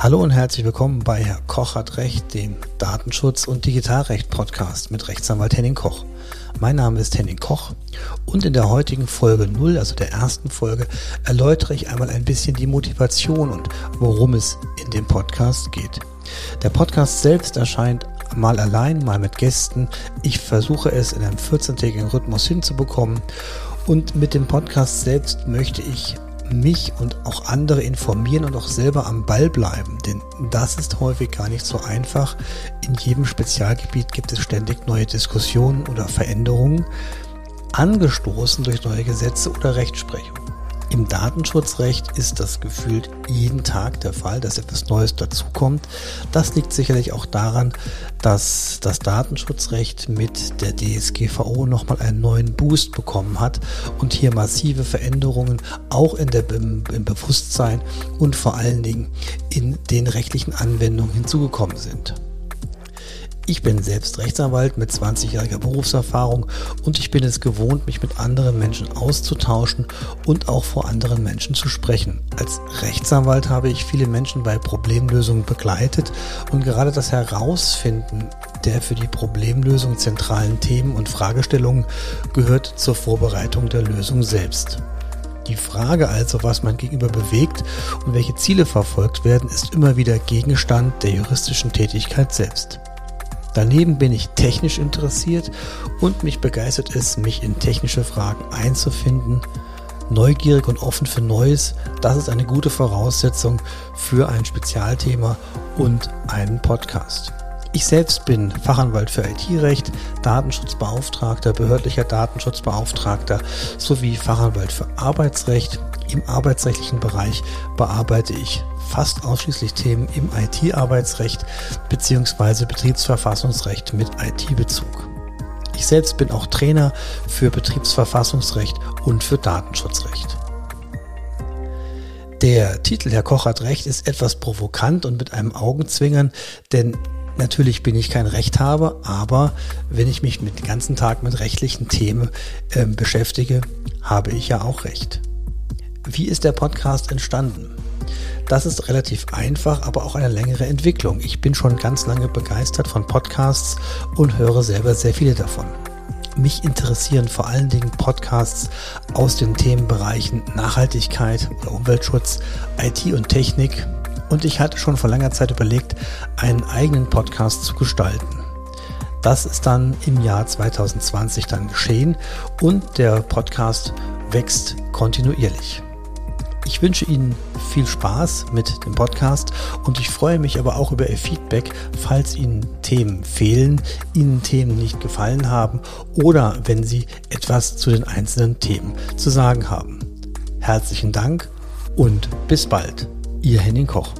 Hallo und herzlich willkommen bei Herr Koch hat Recht, dem Datenschutz- und Digitalrecht-Podcast mit Rechtsanwalt Henning Koch. Mein Name ist Henning Koch und in der heutigen Folge 0, also der ersten Folge, erläutere ich einmal ein bisschen die Motivation und worum es in dem Podcast geht. Der Podcast selbst erscheint mal allein, mal mit Gästen. Ich versuche es in einem 14-tägigen Rhythmus hinzubekommen und mit dem Podcast selbst möchte ich mich und auch andere informieren und auch selber am Ball bleiben. Denn das ist häufig gar nicht so einfach. In jedem Spezialgebiet gibt es ständig neue Diskussionen oder Veränderungen, angestoßen durch neue Gesetze oder Rechtsprechung. Im Datenschutzrecht ist das gefühlt jeden Tag der Fall, dass etwas Neues dazukommt. Das liegt sicherlich auch daran, dass das Datenschutzrecht mit der DSGVO nochmal einen neuen Boost bekommen hat und hier massive Veränderungen auch in der, im, im Bewusstsein und vor allen Dingen in den rechtlichen Anwendungen hinzugekommen sind. Ich bin selbst Rechtsanwalt mit 20-jähriger Berufserfahrung und ich bin es gewohnt, mich mit anderen Menschen auszutauschen und auch vor anderen Menschen zu sprechen. Als Rechtsanwalt habe ich viele Menschen bei Problemlösungen begleitet und gerade das Herausfinden der für die Problemlösung zentralen Themen und Fragestellungen gehört zur Vorbereitung der Lösung selbst. Die Frage also, was man gegenüber bewegt und welche Ziele verfolgt werden, ist immer wieder Gegenstand der juristischen Tätigkeit selbst. Daneben bin ich technisch interessiert und mich begeistert es, mich in technische Fragen einzufinden. Neugierig und offen für Neues, das ist eine gute Voraussetzung für ein Spezialthema und einen Podcast. Ich selbst bin Fachanwalt für IT-Recht, Datenschutzbeauftragter, behördlicher Datenschutzbeauftragter sowie Fachanwalt für Arbeitsrecht. Im arbeitsrechtlichen Bereich bearbeite ich fast ausschließlich Themen im IT-Arbeitsrecht bzw. Betriebsverfassungsrecht mit IT-Bezug. Ich selbst bin auch Trainer für Betriebsverfassungsrecht und für Datenschutzrecht. Der Titel Herr Koch hat Recht ist etwas provokant und mit einem Augenzwingern, denn natürlich bin ich kein Rechthaber, aber wenn ich mich mit den ganzen Tag mit rechtlichen Themen äh, beschäftige, habe ich ja auch Recht. Wie ist der Podcast entstanden? Das ist relativ einfach, aber auch eine längere Entwicklung. Ich bin schon ganz lange begeistert von Podcasts und höre selber sehr viele davon. Mich interessieren vor allen Dingen Podcasts aus den Themenbereichen Nachhaltigkeit oder Umweltschutz, IT und Technik. Und ich hatte schon vor langer Zeit überlegt, einen eigenen Podcast zu gestalten. Das ist dann im Jahr 2020 dann geschehen und der Podcast wächst kontinuierlich. Ich wünsche Ihnen viel Spaß mit dem Podcast und ich freue mich aber auch über Ihr Feedback, falls Ihnen Themen fehlen, Ihnen Themen nicht gefallen haben oder wenn Sie etwas zu den einzelnen Themen zu sagen haben. Herzlichen Dank und bis bald. Ihr Henning Koch.